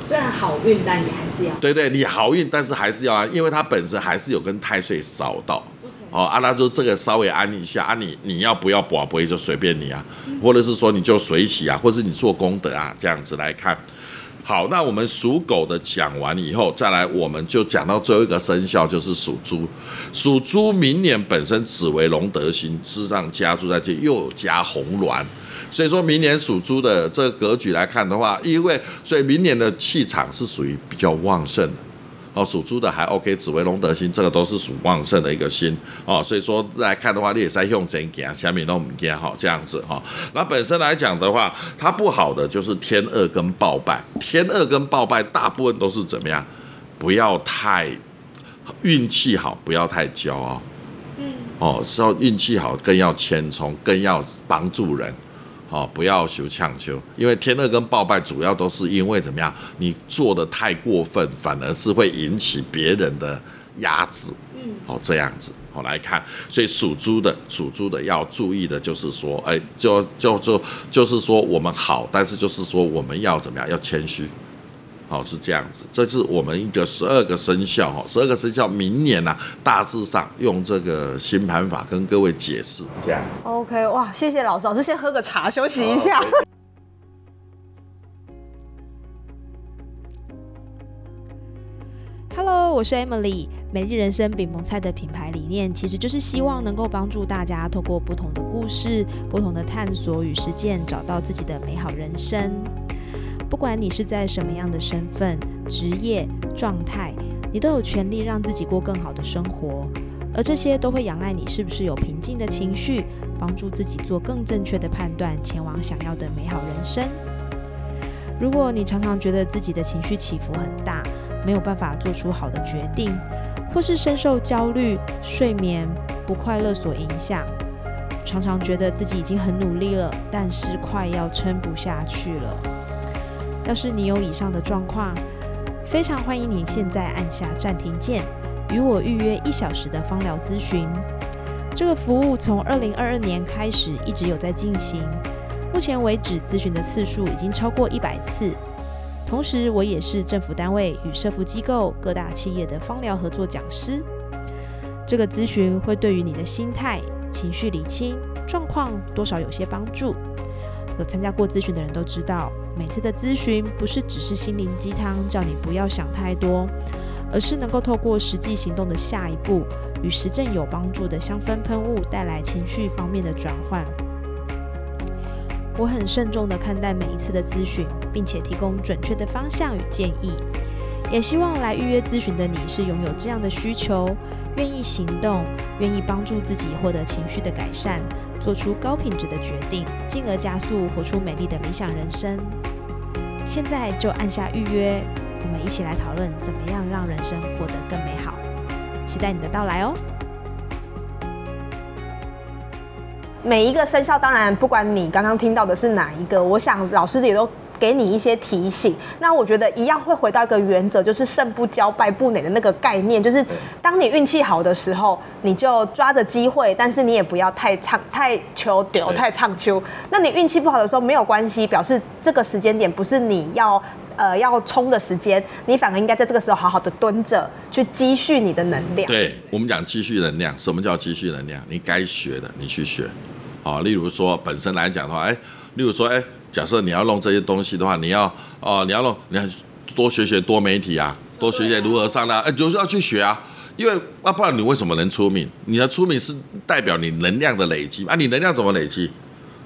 虽然好运，但你还是要。对对，你好运，但是还是要安，因为它本身还是有跟太岁扫到。哦，阿拉就这个稍微安一下啊，你你要不要保不会就随便你啊，或者是说你就随喜啊，或者是你做功德啊，这样子来看。好，那我们属狗的讲完以后，再来我们就讲到最后一个生肖，就是属猪。属猪明年本身只为龙德星，事实上加注在这又加红鸾，所以说明年属猪的这个格局来看的话，因为所以明年的气场是属于比较旺盛的。哦，属猪的还 OK，紫微龙德星这个都是属旺盛的一个星哦，所以说来看的话，你也在用钱给啊，下面都唔见哈，这样子哈。那本身来讲的话，它不好的就是天二跟暴败，天二跟暴败大部分都是怎么样？不要太运气好，不要太骄傲。嗯。哦，是要运气好，更要谦冲，更要帮助人。哦，不要求强求，因为天乐跟暴败主要都是因为怎么样？你做的太过分，反而是会引起别人的压制。嗯，哦这样子，好来看。所以属猪的，属猪的要注意的就是说，哎，就就就就是说我们好，但是就是说我们要怎么样？要谦虚。好是这样子，这是我们一个十二个生肖哈，十二个生肖明年呢大致上用这个新盘法跟各位解释这样子。OK，哇，谢谢老师，老师先喝个茶休息一下。Hello，我是 Emily，美丽人生饼蒙菜的品牌理念其实就是希望能够帮助大家透过不同的故事、不同的探索与实践，找到自己的美好人生。不管你是在什么样的身份、职业、状态，你都有权利让自己过更好的生活，而这些都会仰赖你是不是有平静的情绪，帮助自己做更正确的判断，前往想要的美好人生。如果你常常觉得自己的情绪起伏很大，没有办法做出好的决定，或是深受焦虑、睡眠不快乐所影响，常常觉得自己已经很努力了，但是快要撑不下去了。要是你有以上的状况，非常欢迎你现在按下暂停键，与我预约一小时的芳疗咨询。这个服务从二零二二年开始一直有在进行，目前为止咨询的次数已经超过一百次。同时，我也是政府单位与社福机构、各大企业的芳疗合作讲师。这个咨询会对于你的心态、情绪理清状况多少有些帮助。有参加过咨询的人都知道。每次的咨询不是只是心灵鸡汤，叫你不要想太多，而是能够透过实际行动的下一步，与实证有帮助的香氛喷雾带来情绪方面的转换。我很慎重的看待每一次的咨询，并且提供准确的方向与建议。也希望来预约咨询的你是拥有这样的需求，愿意行动，愿意帮助自己获得情绪的改善。做出高品质的决定，进而加速活出美丽的理想人生。现在就按下预约，我们一起来讨论怎么样让人生过得更美好。期待你的到来哦！每一个生肖，当然不管你刚刚听到的是哪一个，我想老师也都。给你一些提醒，那我觉得一样会回到一个原则，就是胜不骄败不馁的那个概念，就是当你运气好的时候，你就抓着机会，但是你也不要太唱太求丢太唱秋。那你运气不好的时候没有关系，表示这个时间点不是你要呃要冲的时间，你反而应该在这个时候好好的蹲着，去积蓄你的能量。对我们讲积蓄能量，什么叫积蓄能量？你该学的你去学，好，例如说本身来讲的话，哎，例如说哎。假设你要弄这些东西的话，你要哦，你要弄，你要多学学多媒体啊，多学学如何上呢？哎，就是要去学啊，因为啊，不然你为什么能出名？你的出名是代表你能量的累积啊，你能量怎么累积？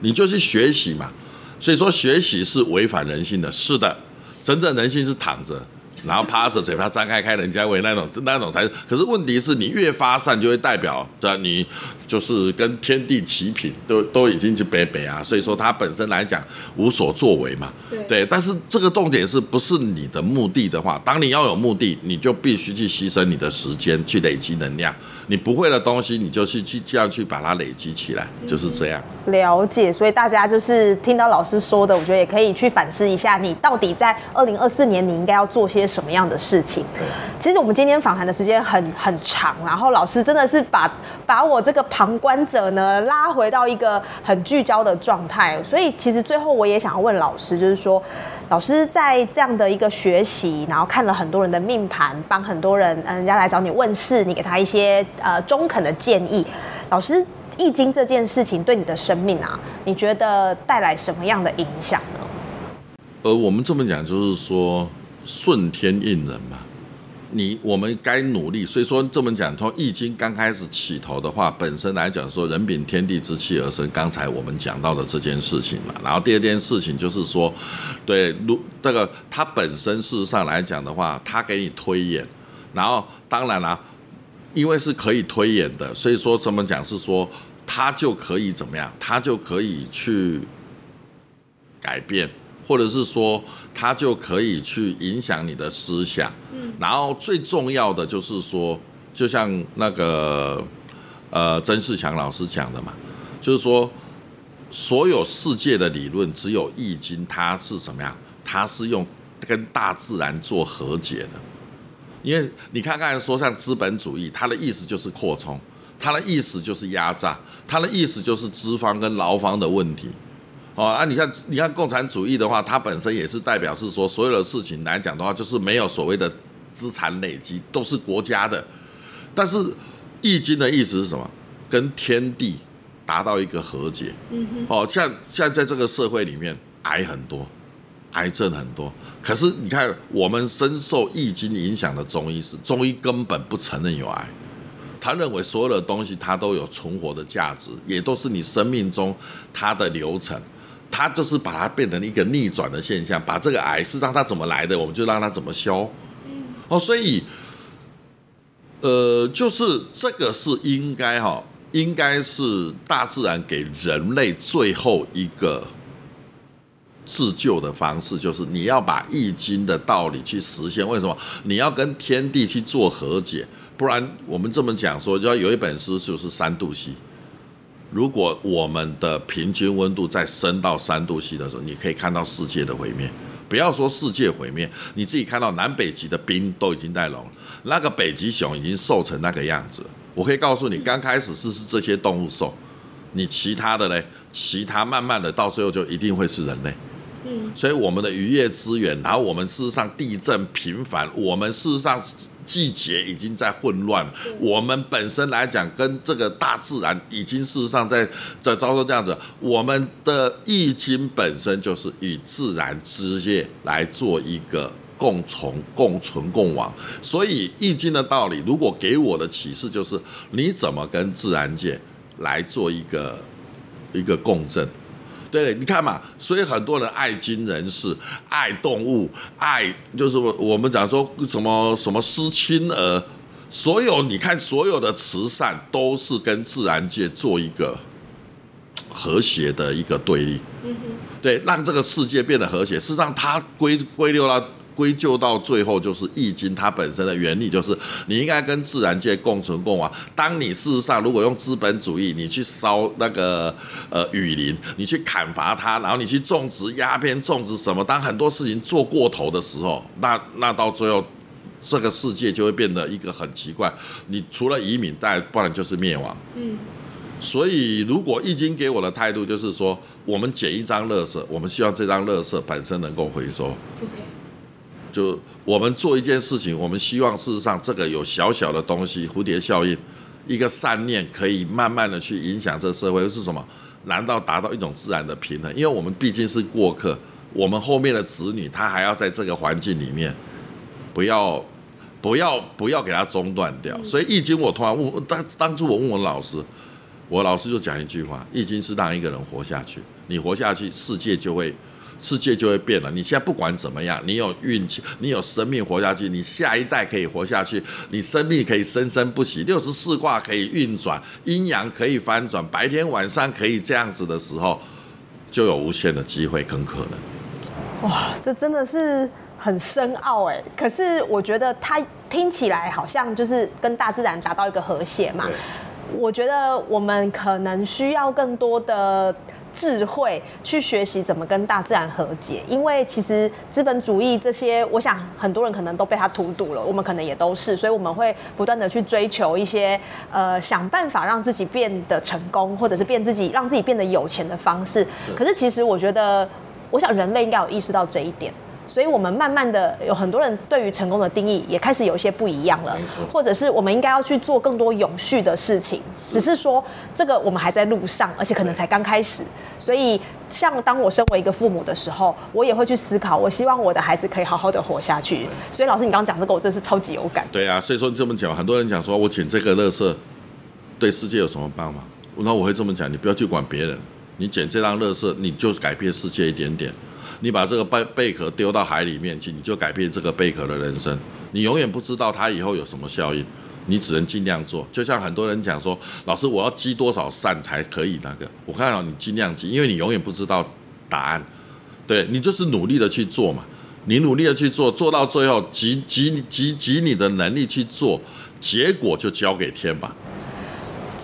你就去学习嘛。所以说学习是违反人性的，是的，真正人性是躺着，然后趴着，嘴巴张开开人家喂那种，那种才是。可是问题是你越发散，就会代表对你就是跟天地齐平，都都已经去北北啊。所以说它本身来讲无所作为嘛。对。但是这个重点是不是你的目的的话，当你要有目的，你就必须去牺牲你的时间去累积能量。你不会的东西，你就去去这样去把它累积起来，就是这样。了解，所以大家就是听到老师说的，我觉得也可以去反思一下，你到底在二零二四年你应该要做些什么样的事情。其实我们今天访谈的时间很很长，然后老师真的是把把我这个旁观者呢拉回到一个很聚焦的状态。所以其实最后我也想要问老师，就是说。老师在这样的一个学习，然后看了很多人的命盘，帮很多人，嗯，人家来找你问事，你给他一些呃中肯的建议。老师，易经这件事情对你的生命啊，你觉得带来什么样的影响呢？呃，我们这么讲就是说顺天应人嘛。你我们该努力，所以说这么讲，从易经刚开始起头的话，本身来讲说人禀天地之气而生，刚才我们讲到的这件事情嘛。然后第二件事情就是说，对，如这个它本身事实上来讲的话，它给你推演，然后当然了，因为是可以推演的，所以说怎么讲是说它就可以怎么样，它就可以去改变。或者是说，它就可以去影响你的思想。嗯，然后最重要的就是说，就像那个呃曾仕强老师讲的嘛，就是说，所有世界的理论，只有易经它是怎么样？它是用跟大自然做和解的。因为你看刚才说像资本主义，它的意思就是扩充，它的意思就是压榨，它的意思就是资方跟劳方的问题。哦啊，你看，你看共产主义的话，它本身也是代表是说，所有的事情来讲的话，就是没有所谓的资产累积，都是国家的。但是易经的意思是什么？跟天地达到一个和解。嗯哼。哦，像像在这个社会里面，癌很多，癌症很多。可是你看，我们深受易经影响的中医是，中医根本不承认有癌。他认为所有的东西它都有存活的价值，也都是你生命中它的流程。他就是把它变成一个逆转的现象，把这个癌是让它怎么来的，我们就让它怎么消。哦，所以，呃，就是这个是应该哈，应该是大自然给人类最后一个自救的方式，就是你要把易经的道理去实现。为什么？你要跟天地去做和解，不然我们这么讲说，就要有一本书就是三度 C。如果我们的平均温度再升到三度 C 的时候，你可以看到世界的毁灭。不要说世界毁灭，你自己看到南北极的冰都已经在融了，那个北极熊已经瘦成那个样子。我可以告诉你，刚开始是是这些动物瘦，你其他的嘞，其他慢慢的到最后就一定会是人类。嗯，所以我们的渔业资源，然后我们事实上地震频繁，我们事实上。季节已经在混乱，我们本身来讲，跟这个大自然已经事实上在在遭受这样子。我们的易经本身就是与自然之业来做一个共存、共存、共亡。所以易经的道理，如果给我的启示就是，你怎么跟自然界来做一个一个共振。对，你看嘛，所以很多人爱金人士，爱动物，爱就是我我们讲说什么什么失亲儿，所有你看所有的慈善都是跟自然界做一个和谐的一个对立，对，让这个世界变得和谐，是让它归归流到。归咎到最后，就是《易经》它本身的原理，就是你应该跟自然界共存共亡。当你事实上如果用资本主义，你去烧那个呃雨林，你去砍伐它，然后你去种植鸦片、种植什么，当很多事情做过头的时候，那那到最后，这个世界就会变得一个很奇怪。你除了移民，再不然就是灭亡。嗯。所以，如果《易经》给我的态度就是说，我们捡一张垃圾，我们希望这张垃圾本身能够回收。OK。就我们做一件事情，我们希望事实上这个有小小的东西，蝴蝶效应，一个善念可以慢慢的去影响这社会，是什么？难道达到一种自然的平衡？因为我们毕竟是过客，我们后面的子女他还要在这个环境里面，不要不要不要给他中断掉。所以《易经》我突然问当当初我问我老师，我老师就讲一句话：《易经》是让一个人活下去，你活下去，世界就会。世界就会变了。你现在不管怎么样，你有运气，你有生命活下去，你下一代可以活下去，你生命可以生生不息，六十四卦可以运转，阴阳可以翻转，白天晚上可以这样子的时候，就有无限的机会跟可能。哇，这真的是很深奥哎。可是我觉得它听起来好像就是跟大自然达到一个和谐嘛。我觉得我们可能需要更多的智慧去学习怎么跟大自然和解，因为其实资本主义这些，我想很多人可能都被它荼毒了，我们可能也都是，所以我们会不断的去追求一些呃想办法让自己变得成功，或者是变自己让自己变得有钱的方式。可是其实我觉得，我想人类应该有意识到这一点。所以，我们慢慢的有很多人对于成功的定义也开始有一些不一样了，或者是我们应该要去做更多永续的事情。只是说，这个我们还在路上，而且可能才刚开始。所以，像当我身为一个父母的时候，我也会去思考，我希望我的孩子可以好好的活下去。所以，老师，你刚刚讲这个，我真是超级有感。对啊，所以说你这么讲，很多人讲说我捡这个乐色对世界有什么帮忙？那我会这么讲，你不要去管别人，你捡这张乐色，你就改变世界一点点。你把这个贝贝壳丢到海里面去，你就改变这个贝壳的人生。你永远不知道它以后有什么效应，你只能尽量做。就像很多人讲说，老师，我要积多少善才可以那个？我看到你尽量积，因为你永远不知道答案。对你就是努力的去做嘛，你努力的去做，做到最后，集集集集你的能力去做，结果就交给天吧。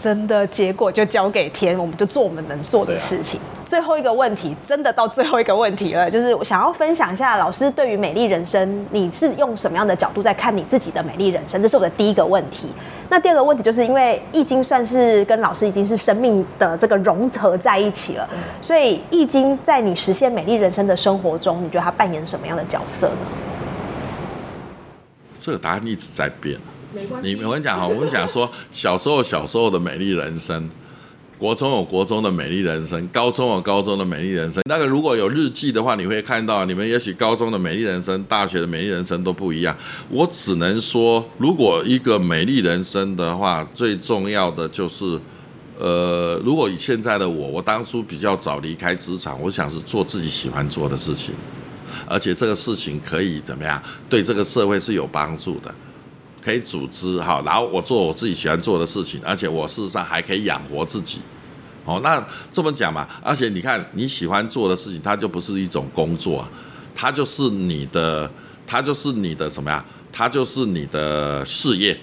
真的，结果就交给天，我们就做我们能做的事情。最后一个问题，真的到最后一个问题了，就是想要分享一下老师对于美丽人生，你是用什么样的角度在看你自己的美丽人生？这是我的第一个问题。那第二个问题，就是因为易经算是跟老师已经是生命的这个融合在一起了，所以易经在你实现美丽人生的生活中，你觉得它扮演什么样的角色呢？这个答案一直在变。你我跟你讲哈，我跟你讲说，小时候小时候的美丽人生，国中有国中的美丽人生，高中有高中的美丽人生。那个如果有日记的话，你会看到，你们也许高中的美丽人生、大学的美丽人生都不一样。我只能说，如果一个美丽人生的话，最重要的就是，呃，如果以现在的我，我当初比较早离开职场，我想是做自己喜欢做的事情，而且这个事情可以怎么样，对这个社会是有帮助的。可以组织哈，然后我做我自己喜欢做的事情，而且我事实上还可以养活自己，哦，那这么讲嘛，而且你看你喜欢做的事情，它就不是一种工作，它就是你的，它就是你的什么呀？它就是你的事业。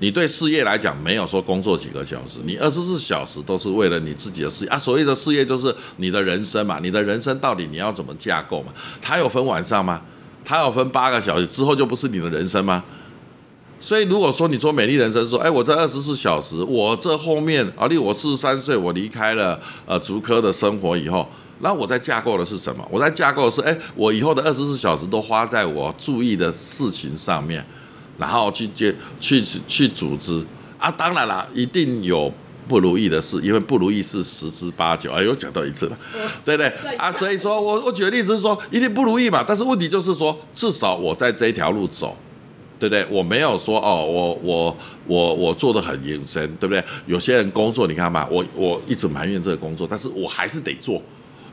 你对事业来讲，没有说工作几个小时，你二十四小时都是为了你自己的事业啊。所谓的事业就是你的人生嘛，你的人生到底你要怎么架构嘛？它有分晚上吗？它有分八个小时之后就不是你的人生吗？所以，如果说你说美丽人生说，哎，我这二十四小时，我这后面，啊，例如我四十三岁，我离开了呃足科的生活以后，那我在架构的是什么？我在架构的是，哎，我以后的二十四小时都花在我注意的事情上面，然后去接去去组织啊。当然了，一定有不如意的事，因为不如意是十之八九。哎呦，讲到一次了，对不对？啊，所以说我我举的例子是说，一定不如意嘛。但是问题就是说，至少我在这一条路走。对不对？我没有说哦，我我我我做的很认真，对不对？有些人工作，你看嘛，我我一直埋怨这个工作，但是我还是得做，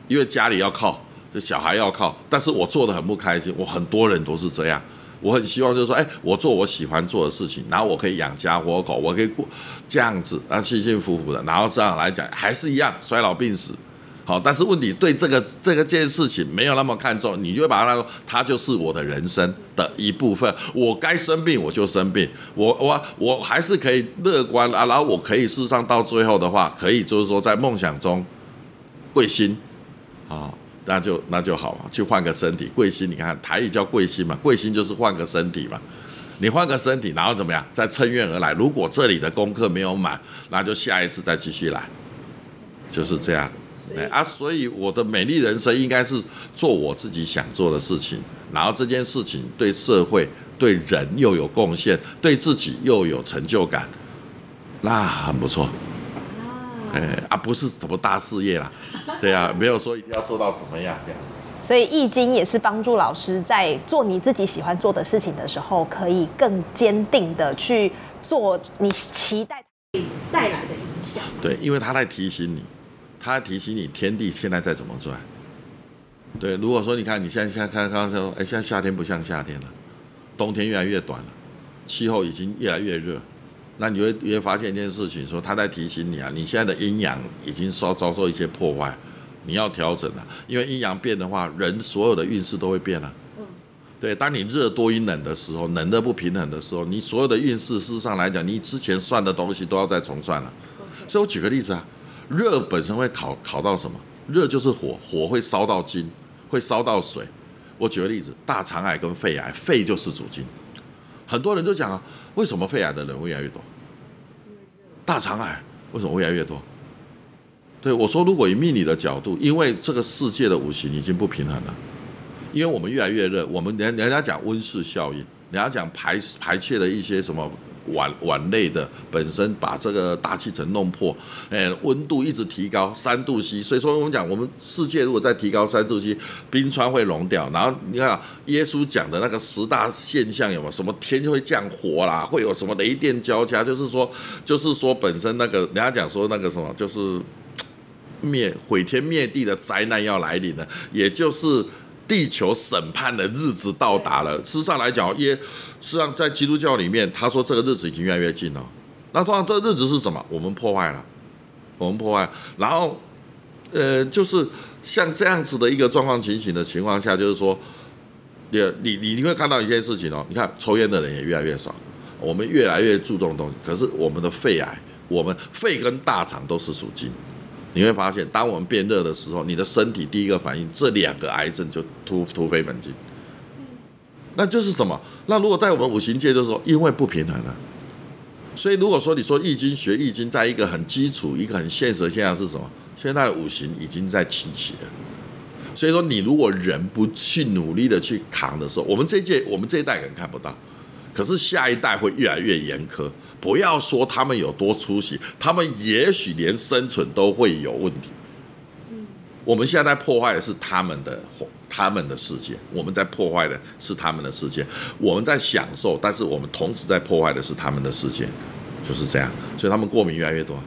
因为家里要靠，就小孩要靠，但是我做的很不开心。我很多人都是这样，我很希望就是说，哎，我做我喜欢做的事情，然后我可以养家活口，我可以过这样子，啊，幸幸福福的，然后这样来讲，还是一样衰老病死。好，但是问题对这个这个件事情没有那么看重，你就会把它说，它就是我的人生的一部分。我该生病我就生病，我我我还是可以乐观啊，然后我可以事实上到最后的话，可以就是说在梦想中贵心啊，那就那就好嘛，去换个身体。贵心，你看台语叫贵心嘛，贵心就是换个身体嘛。你换个身体，然后怎么样，再乘愿而来。如果这里的功课没有满，那就下一次再继续来，就是这样。啊，所以我的美丽人生应该是做我自己想做的事情，然后这件事情对社会、对人又有贡献，对自己又有成就感，那很不错。哎，啊，不是什么大事业啦，对啊，没有说一定要做到怎么样这样。所以易经也是帮助老师在做你自己喜欢做的事情的时候，可以更坚定的去做你期待带来的影响。对，因为他在提醒你。他提醒你，天地现在在怎么转？对，如果说你看你现在看看刚刚说，哎，现在夏天不像夏天了，冬天越来越短了，气候已经越来越热，那你会你会发现一件事情，说他在提醒你啊，你现在的阴阳已经遭遭受一些破坏，你要调整了，因为阴阳变的话，人所有的运势都会变了。对，当你热多于冷的时候，冷热不平衡的时候，你所有的运势，事实上来讲，你之前算的东西都要再重算了。所以我举个例子啊，热本身会考考到什么？热就是火，火会烧到金，会烧到水。我举个例子，大肠癌跟肺癌，肺就是主金。很多人都讲啊，为什么肺癌的人会越来越多？大肠癌为什么会越来越多？对我说，如果以命理的角度，因为这个世界的五行已经不平衡了。因为我们越来越热，我们人人家讲温室效应，人家讲排排泄的一些什么碗碗类的本身把这个大气层弄破，哎，温度一直提高三度 C，所以说我们讲我们世界如果再提高三度 C，冰川会融掉。然后你看耶稣讲的那个十大现象有没有？什么天就会降火啦，会有什么雷电交加？就是说，就是说本身那个人家讲说那个什么，就是灭毁天灭地的灾难要来临了，也就是。地球审判的日子到达了。事实上来讲，耶，实际上在基督教里面，他说这个日子已经越来越近了。那通常这日子是什么？我们破坏了，我们破坏。然后，呃，就是像这样子的一个状况情形的情况下，就是说，你你你你会看到一件事情哦。你看抽烟的人也越来越少，我们越来越注重东西。可是我们的肺癌，我们肺跟大肠都是属金。你会发现，当我们变热的时候，你的身体第一个反应，这两个癌症就突突飞猛进。那就是什么？那如果在我们五行界，就是说，因为不平衡了。所以如果说你说易经学易经，在一个很基础、一个很现实的现象是什么？现在的五行已经在倾斜。所以说，你如果人不去努力的去扛的时候，我们这届我们这一代人看不到，可是下一代会越来越严苛。不要说他们有多出息，他们也许连生存都会有问题。我们现在破坏的是他们的他们的世界，我们在破坏的是他们的世界，我们在享受，但是我们同时在破坏的是他们的世界，就是这样。所以他们过敏越来越多，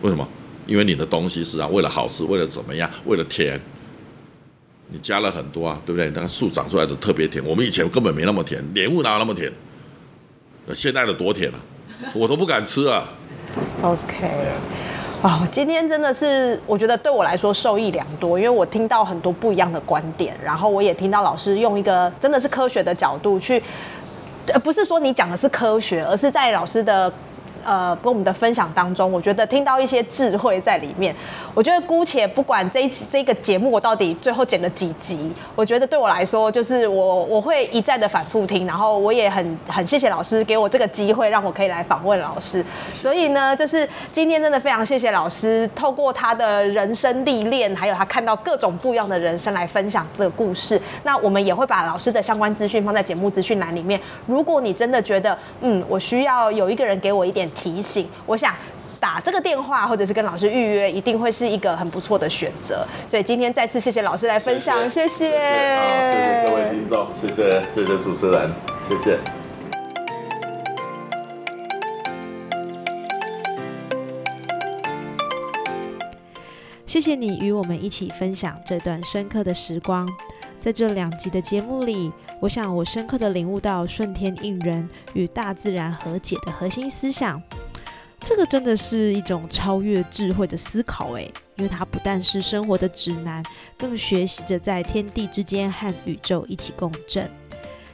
为什么？因为你的东西是啊，为了好吃，为了怎么样，为了甜，你加了很多啊，对不对？那个树长出来的特别甜，我们以前根本没那么甜，莲雾哪有那么甜？那现在的多甜啊！我都不敢吃啊。OK，啊，今天真的是我觉得对我来说受益良多，因为我听到很多不一样的观点，然后我也听到老师用一个真的是科学的角度去，呃，不是说你讲的是科学，而是在老师的。呃，跟我们的分享当中，我觉得听到一些智慧在里面。我觉得姑且不管这一集这个节目我到底最后剪了几集，我觉得对我来说，就是我我会一再的反复听，然后我也很很谢谢老师给我这个机会，让我可以来访问老师。所以呢，就是今天真的非常谢谢老师，透过他的人生历练，还有他看到各种不一样的人生来分享这个故事。那我们也会把老师的相关资讯放在节目资讯栏里面。如果你真的觉得，嗯，我需要有一个人给我一点。提醒，我想打这个电话或者是跟老师预约，一定会是一个很不错的选择。所以今天再次谢谢老师来分享，谢谢，谢谢各位听众，谢谢谢谢主持人，谢谢。谢谢你与我们一起分享这段深刻的时光。在这两集的节目里。我想，我深刻的领悟到顺天应人与大自然和解的核心思想，这个真的是一种超越智慧的思考诶，因为它不但是生活的指南，更学习着在天地之间和宇宙一起共振。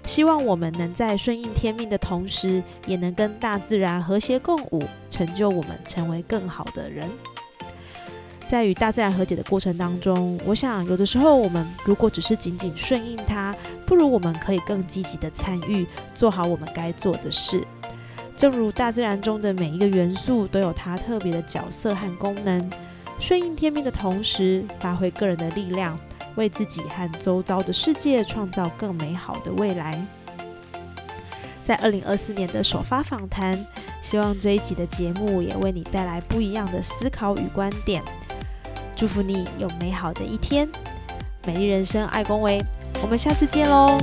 希望我们能在顺应天命的同时，也能跟大自然和谐共舞，成就我们成为更好的人。在与大自然和解的过程当中，我想有的时候我们如果只是仅仅顺应它，不如我们可以更积极的参与，做好我们该做的事。正如大自然中的每一个元素都有它特别的角色和功能，顺应天命的同时，发挥个人的力量，为自己和周遭的世界创造更美好的未来。在二零二四年的首发访谈，希望这一集的节目也为你带来不一样的思考与观点。祝福你有美好的一天，美丽人生，爱恭维，我们下次见喽。